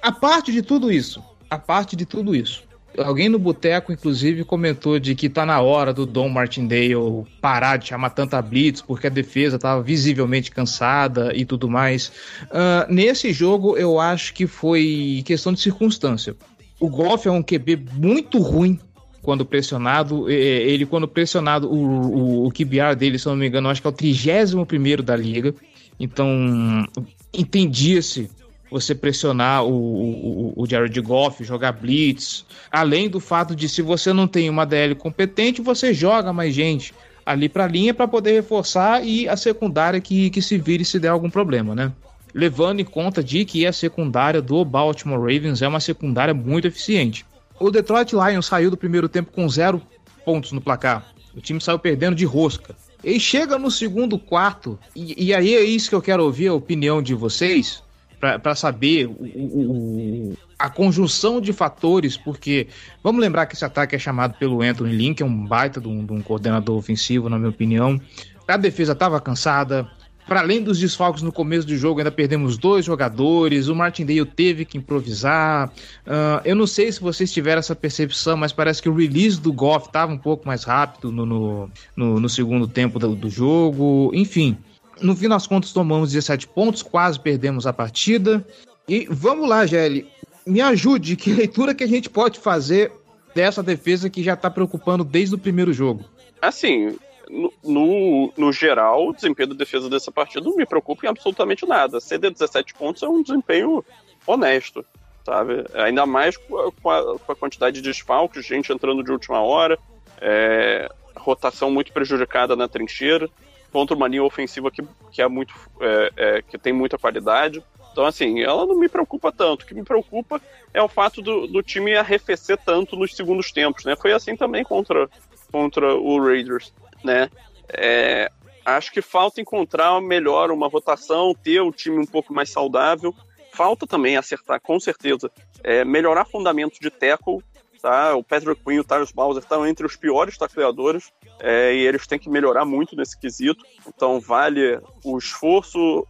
a parte de tudo isso, a parte de tudo isso. Alguém no boteco, inclusive, comentou de que tá na hora do Dom Martindale parar de chamar tanta blitz, porque a defesa tava visivelmente cansada e tudo mais. Ah, nesse jogo, eu acho que foi questão de circunstância. o Goff é um QB muito ruim quando pressionado. É, Ele, quando pressionado, o, o, o QBR dele, se não me engano, acho que é o 31 da liga. Então, entendia-se você pressionar o, o, o Jared Goff, jogar blitz. Além do fato de, se você não tem uma DL competente, você joga mais gente ali para a linha para poder reforçar e a secundária que, que se vire se der algum problema, né? Levando em conta de que a secundária do Baltimore Ravens é uma secundária muito eficiente. O Detroit Lions saiu do primeiro tempo com zero pontos no placar. O time saiu perdendo de rosca. E chega no segundo quarto, e, e aí é isso que eu quero ouvir a opinião de vocês, para saber o, o, a conjunção de fatores, porque vamos lembrar que esse ataque é chamado pelo Anthony que é um baita de um, de um coordenador ofensivo, na minha opinião. A defesa estava cansada, para além dos desfalques no começo do jogo, ainda perdemos dois jogadores. O Martindale teve que improvisar. Uh, eu não sei se vocês tiveram essa percepção, mas parece que o release do Goff estava um pouco mais rápido no, no, no, no segundo tempo do, do, jogo. Enfim, no fim das contas, tomamos 17 pontos, quase perdemos a partida. E vamos lá, Gelli. Me ajude, que leitura que a gente pode fazer dessa defesa que já está preocupando desde o primeiro jogo? Assim, no, no, geral, o desempenho da defesa dessa partida não me preocupa em absolutamente nada. Ceder 17 pontos é um desempenho honesto, sabe? Ainda mais com a, com a, com a quantidade de desfalques, gente entrando de última hora, é, rotação muito prejudicada na trincheira, contra uma linha ofensiva que, que, é muito, é, é, que tem muita qualidade. Então, assim, ela não me preocupa tanto. O que me preocupa é o fato do, do time arrefecer tanto nos segundos tempos, né? Foi assim também contra, contra o Raiders né? É, acho que falta encontrar melhor uma rotação, ter o time um pouco mais saudável. Falta também acertar, com certeza, é, melhorar fundamento de tackle. Tá? O Patrick Quinn e o Tyrus Bowser estão entre os piores tacleadores é, e eles têm que melhorar muito nesse quesito. Então, vale o esforço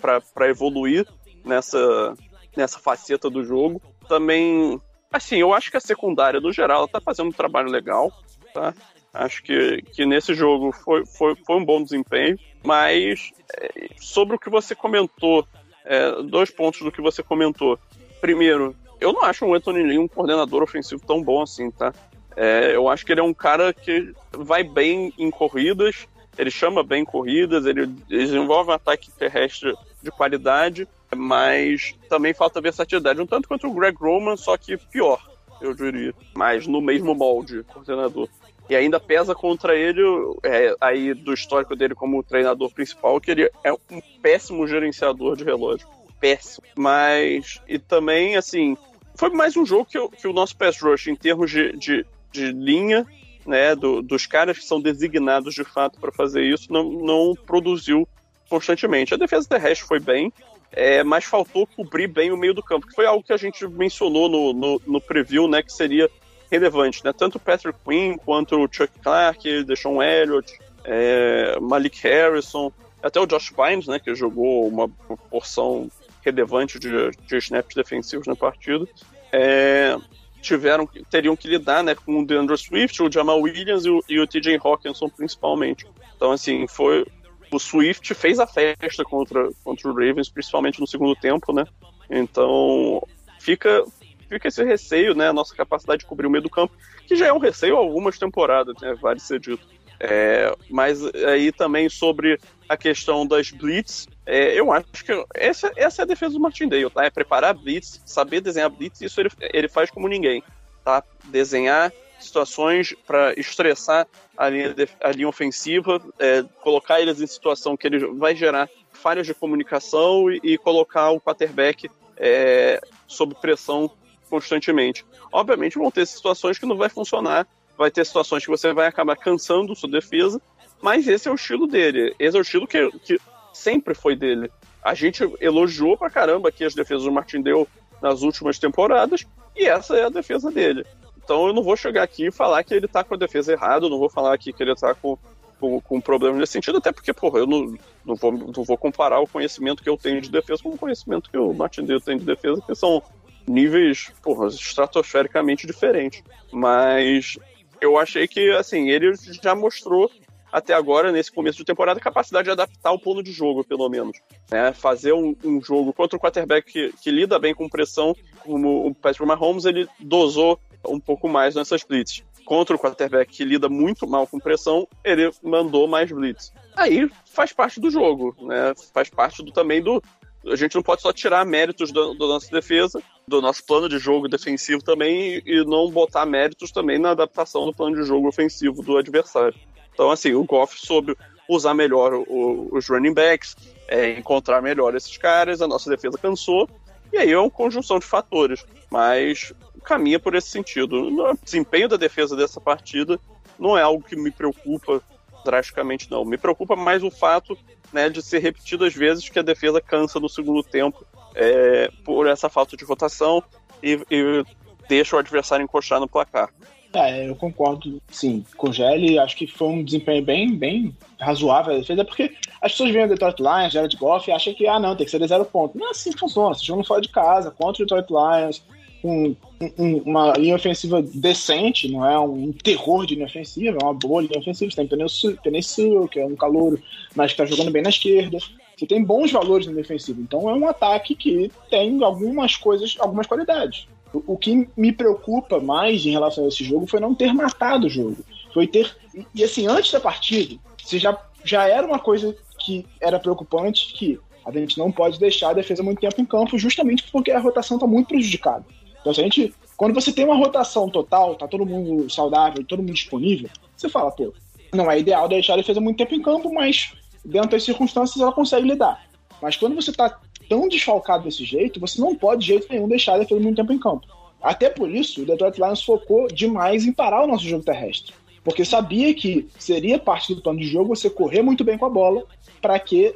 para evoluir nessa, nessa faceta do jogo. Também, assim, eu acho que a secundária, no geral, está fazendo um trabalho legal. Tá? Acho que, que nesse jogo foi, foi, foi um bom desempenho, mas é, sobre o que você comentou, é, dois pontos do que você comentou. Primeiro, eu não acho o Anthony Lee um coordenador ofensivo tão bom assim, tá? É, eu acho que ele é um cara que vai bem em corridas, ele chama bem corridas, ele desenvolve um ataque terrestre de qualidade, mas também falta versatilidade, um tanto quanto o Greg Roman, só que pior, eu diria, mas no mesmo molde, coordenador. E ainda pesa contra ele, é, aí do histórico dele como treinador principal, que ele é um péssimo gerenciador de relógio. Péssimo. Mas, e também, assim, foi mais um jogo que, que o nosso pass rush, em termos de, de, de linha, né, do, dos caras que são designados de fato para fazer isso, não, não produziu constantemente. A defesa terrestre foi bem, é, mas faltou cobrir bem o meio do campo, que foi algo que a gente mencionou no, no, no preview, né, que seria relevante, né? Tanto Patrick Quinn quanto o Chuck Clark, Deshaun Elliott, é, Malik Harrison, até o Josh Bynes, né? Que jogou uma porção relevante de, de snaps defensivos na partida. É, tiveram, teriam que lidar né, com o DeAndre Swift, o Jamal Williams e o, e o TJ Hawkinson principalmente. Então, assim, foi. O Swift fez a festa contra, contra o Ravens, principalmente no segundo tempo, né? Então, fica, fica esse receio, né? A nossa capacidade de cobrir o meio do campo, que já é um receio algumas temporadas, né? Vale ser dito. É, mas aí também sobre a questão das blitz, é, eu acho que essa, essa é a defesa do Martindale, tá? É preparar blitz, saber desenhar blitz, isso ele, ele faz como ninguém, tá? Desenhar situações para estressar a linha, a linha ofensiva, é, colocar eles em situação que ele vai gerar falhas de comunicação e, e colocar o quarterback é, sob pressão constantemente. Obviamente vão ter situações que não vai funcionar, vai ter situações que você vai acabar cansando sua defesa, mas esse é o estilo dele. Esse é o estilo que, que sempre foi dele. A gente elogiou pra caramba aqui as defesas do Martin Deu nas últimas temporadas, e essa é a defesa dele. Então eu não vou chegar aqui e falar que ele tá com a defesa errada, não vou falar aqui que ele tá com, com, com problema nesse sentido, até porque, porra, eu não, não, vou, não vou comparar o conhecimento que eu tenho de defesa com o conhecimento que o Martin Deu tem de defesa, que são níveis, porra, estratosfericamente diferentes. Mas eu achei que, assim, ele já mostrou até agora, nesse começo de temporada, capacidade de adaptar o plano de jogo, pelo menos. Né? Fazer um, um jogo contra o quarterback que, que, lida bem com pressão, como o Patrick Mahomes, ele dosou um pouco mais nessas blitz. Contra o quarterback que lida muito mal com pressão, ele mandou mais blitz. Aí faz parte do jogo, né? Faz parte do, também do, a gente não pode só tirar méritos da, nossa defesa, do nosso plano de jogo defensivo também, e não botar méritos também na adaptação do plano de jogo ofensivo do adversário. Então, assim, o Goff soube usar melhor o, os running backs, é, encontrar melhor esses caras, a nossa defesa cansou, e aí é uma conjunção de fatores, mas caminha por esse sentido. O desempenho da defesa dessa partida não é algo que me preocupa drasticamente, não. Me preocupa mais o fato né, de ser repetido às vezes que a defesa cansa no segundo tempo é, por essa falta de rotação e, e deixa o adversário encostar no placar. É, eu concordo, sim, com o Gelli. Acho que foi um desempenho bem, bem razoável a defesa, porque as pessoas veem o Detroit Lions, Jared Goff, e acham que, ah, não, tem que ser de zero ponto. Não é assim que funciona. Você joga fora de casa, contra o Detroit Lions, com um, uma linha ofensiva decente, não é um terror de linha ofensiva, é uma boa linha ofensiva. Você tem Penicil, que é um calouro, mas que está jogando bem na esquerda. Você tem bons valores no defensivo. Então é um ataque que tem algumas coisas, algumas qualidades. O, o que me preocupa mais em relação a esse jogo foi não ter matado o jogo. Foi ter. E, e assim, antes da partida, você já, já era uma coisa que era preocupante, que a gente não pode deixar a defesa muito tempo em campo, justamente porque a rotação está muito prejudicada. Então, se a gente, quando você tem uma rotação total, tá todo mundo saudável, todo mundo disponível, você fala, pô, não é ideal deixar a defesa muito tempo em campo, mas dentro das circunstâncias ela consegue lidar. Mas quando você tá tão desfalcado desse jeito, você não pode de jeito nenhum deixar a defesa muito tempo em campo. Até por isso, o Detroit Lions focou demais em parar o nosso jogo terrestre. Porque sabia que seria parte do plano de jogo você correr muito bem com a bola para que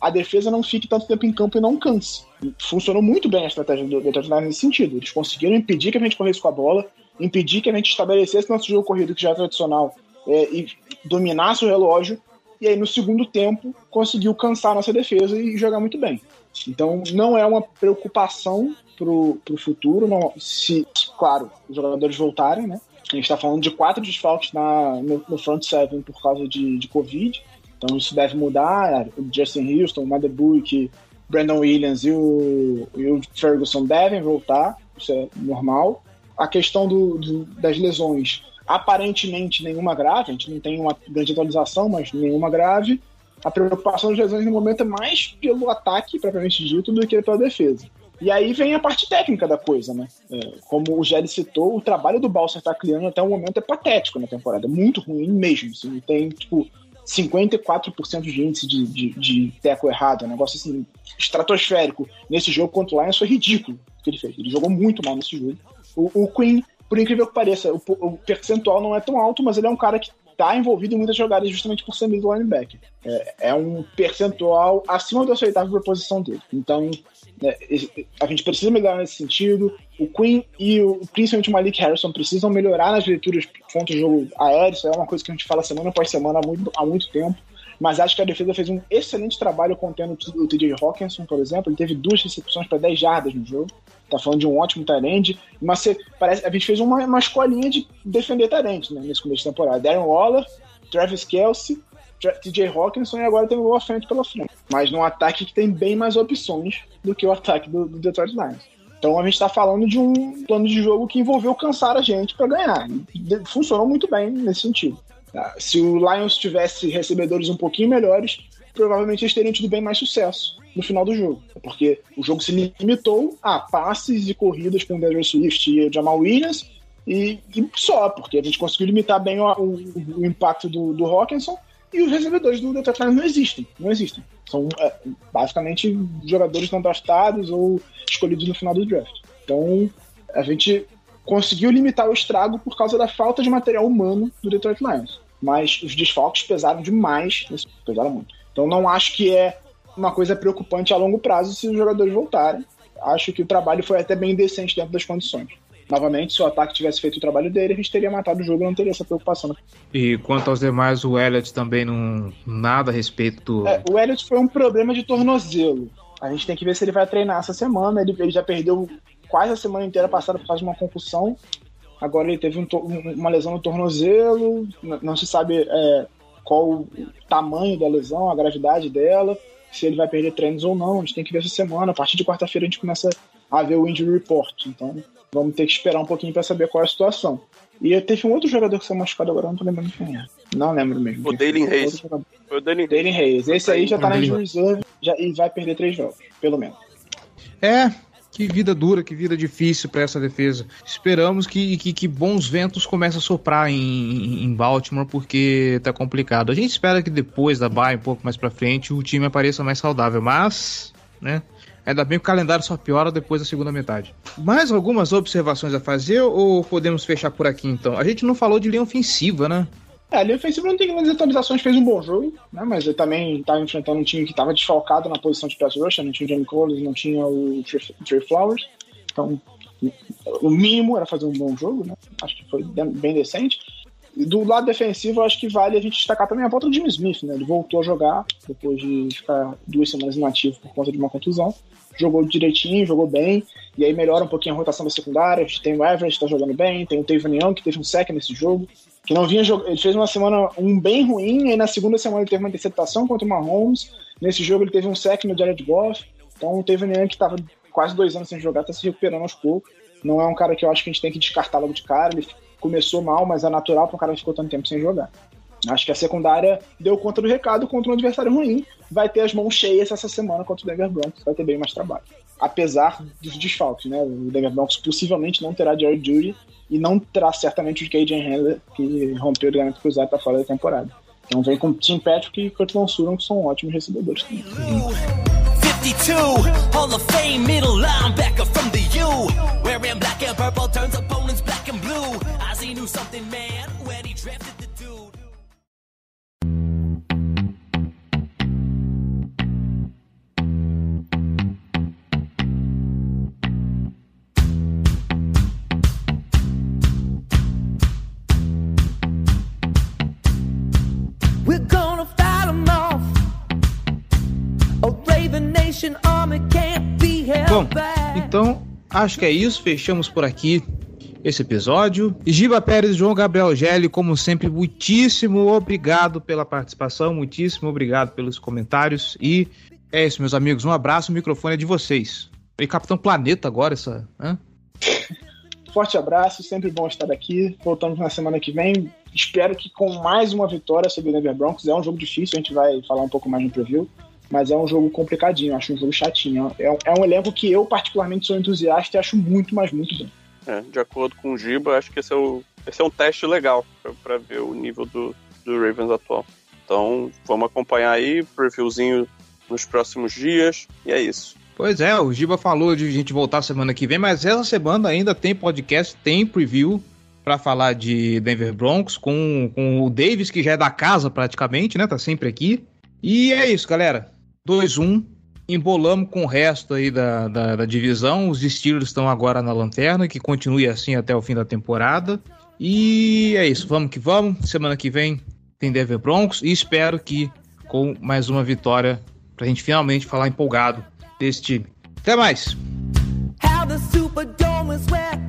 a defesa não fique tanto tempo em campo e não canse. Funcionou muito bem a estratégia do Detroit nesse sentido. Eles conseguiram impedir que a gente corresse com a bola, impedir que a gente estabelecesse nosso jogo corrido, que já é tradicional, é, e dominasse o relógio. E aí, no segundo tempo, conseguiu cansar a nossa defesa e jogar muito bem. Então, não é uma preocupação pro, pro futuro, não, se, claro, os jogadores voltarem, né? A gente está falando de quatro desfalques na, no, no front seven por causa de, de Covid. Então isso deve mudar. O Justin Houston, o Madebuik, Brandon Williams e o, e o Ferguson devem voltar, isso é normal. A questão do, do, das lesões, aparentemente nenhuma grave, a gente não tem uma grande atualização, mas nenhuma grave. A preocupação das lesões no momento é mais pelo ataque, propriamente dito, do que pela defesa. E aí vem a parte técnica da coisa, né? É, como o Gelli citou, o trabalho do Balser tá criando até o momento é patético na temporada, muito ruim mesmo. Assim, tem, tipo, 54% de índice de, de, de teco errado, um negócio assim, estratosférico. Nesse jogo contra o Lions foi ridículo o que ele fez. Ele jogou muito mal nesse jogo. O, o Queen, por incrível que pareça, o, o, percentual não é tão alto, mas ele é um cara que está envolvido em muitas jogadas justamente por ser middle linebacker. É, é um percentual acima do aceitável para a posição dele. Então, é, a gente precisa melhorar nesse sentido. O Queen e o, principalmente o Malik Harrison precisam melhorar nas leituras contra o jogo aéreo. Isso é uma coisa que a gente fala semana após semana há muito, há muito tempo. Mas acho que a defesa fez um excelente trabalho contendo o TJ Hawkinson, por exemplo. Ele teve duas recepções para 10 jardas no jogo. Tá falando de um ótimo Tyrande. Mas você, parece, a gente fez uma, uma escolinha de defender Tyrande né, nesse começo de temporada. Darren Waller, Travis Kelsey, TJ Hawkinson e agora tem o Boa Fent pela frente. Mas num ataque que tem bem mais opções do que o ataque do, do Detroit Lions. Então a gente está falando de um plano de jogo que envolveu cansar a gente para ganhar. Funcionou muito bem nesse sentido. Tá? Se o Lions tivesse recebedores um pouquinho melhores, provavelmente eles teriam tido bem mais sucesso no final do jogo. Porque o jogo se limitou a passes e corridas com o Daniel Swift e o Jamal Williams e, e, só, porque a gente conseguiu limitar bem o, o, o impacto do, do Hawkinson e os recebedores do Detroit Lions não existem. Não existem. São é, basicamente jogadores não draftados ou escolhidos no final do draft. Então, a gente conseguiu limitar o estrago por causa da falta de material humano do Detroit Lions. Mas os desfalques pesaram demais, pesaram muito. Então, não acho que é uma coisa preocupante a longo prazo se os jogadores voltarem. Acho que o trabalho foi até bem decente dentro das condições novamente, se o ataque tivesse feito o trabalho dele, a gente teria matado o jogo e não teria essa preocupação. E quanto aos demais, o Elliott também não. nada a respeito do. É, o Elliott foi um problema de tornozelo. A gente tem que ver se ele vai treinar essa semana. Ele, ele já perdeu quase a semana inteira passada por causa de uma concussão. Agora ele teve um, uma lesão no tornozelo. Não, não se sabe é, qual o tamanho da lesão, a gravidade dela, se ele vai perder treinos ou não. A gente tem que ver essa semana. A partir de quarta-feira a gente começa a ver o injury report. Então vamos ter que esperar um pouquinho para saber qual é a situação. E teve um outro jogador que saiu machucado agora, não tô lembrando quem é. Não lembro mesmo. O Dalen jogador. Foi o Dalen Hayes. Esse aí já tá na reserve já, e vai perder três jogos, pelo menos. É, que vida dura, que vida difícil pra essa defesa. Esperamos que, que, que bons ventos comecem a soprar em, em Baltimore, porque tá complicado. A gente espera que depois da bye, um pouco mais pra frente, o time apareça mais saudável, mas, né? Ainda bem que o calendário só piora depois da segunda metade. Mais algumas observações a fazer ou podemos fechar por aqui então? A gente não falou de linha ofensiva, né? É, a linha ofensiva não tem grandes atualizações, fez um bom jogo, né? Mas ele também estava enfrentando um time que estava desfalcado na posição de pass rusher, não tinha o Johnny Collins, não tinha o Trey Flowers. Então, o mínimo era fazer um bom jogo, né? Acho que foi bem decente. Do lado defensivo, acho que vale a gente destacar também a volta do Jimmy Smith, né? Ele voltou a jogar depois de ficar duas semanas inativo por conta de uma contusão. Jogou direitinho, jogou bem, e aí melhora um pouquinho a rotação da secundária. A gente tem o Everett, tá jogando bem, tem o Tavon Young, que teve um sec nesse jogo, que não vinha jogando. Ele fez uma semana um bem ruim, e aí na segunda semana ele teve uma interceptação contra o Mahomes. Nesse jogo ele teve um sec no Jared Goff. Então o Tavon Young, que tava quase dois anos sem jogar, tá se recuperando aos poucos. Não é um cara que eu acho que a gente tem que descartar logo de cara. Ele começou mal, mas é natural para um cara que ficou tanto tempo sem jogar. Acho que a secundária deu conta do recado contra um adversário ruim. Vai ter as mãos cheias essa semana contra o Denver Broncos. Vai ter bem mais trabalho. Apesar dos desfalques, né? O Denver Broncos possivelmente não terá Jerry Judy e não terá certamente o KJ Handler, que rompeu o ligamento cruzado para fora da temporada. Então vem com Tim Patrick e Cortland Sutton, que são ótimos recebedores também. 52, Hall of Fame middle linebacker from the U. Wearing black and purple turns blue. Something, man, when he drafted the dude. We're gonna fight 'em off. A Raven Nation army can't be held Bom, back. então acho que é isso. Fechamos por aqui esse episódio. Giba Pérez João Gabriel Gelli, como sempre, muitíssimo obrigado pela participação, muitíssimo obrigado pelos comentários. E é isso, meus amigos. Um abraço, o microfone é de vocês. E Capitão Planeta agora, essa. hã? Forte abraço, sempre bom estar aqui. Voltamos na semana que vem. Espero que com mais uma vitória sobre o Denver Broncos. É um jogo difícil, a gente vai falar um pouco mais no preview. Mas é um jogo complicadinho, acho um jogo chatinho. É um, é um elenco que eu, particularmente, sou entusiasta e acho muito, mas muito bom. É, de acordo com o Giba, acho que esse é, o, esse é um teste legal para ver o nível do, do Ravens atual. Então, vamos acompanhar aí, previewzinho nos próximos dias, e é isso. Pois é, o Giba falou de a gente voltar semana que vem, mas essa semana ainda tem podcast, tem preview para falar de Denver Broncos com, com o Davis, que já é da casa praticamente, né? Tá sempre aqui. E é isso, galera. 2-1. Embolamos com o resto aí da, da, da divisão. Os Steelers estão agora na lanterna, que continue assim até o fim da temporada. E é isso, vamos que vamos. Semana que vem tem Denver Broncos e espero que com mais uma vitória pra gente finalmente falar empolgado desse time. Até mais! How the Superdome is where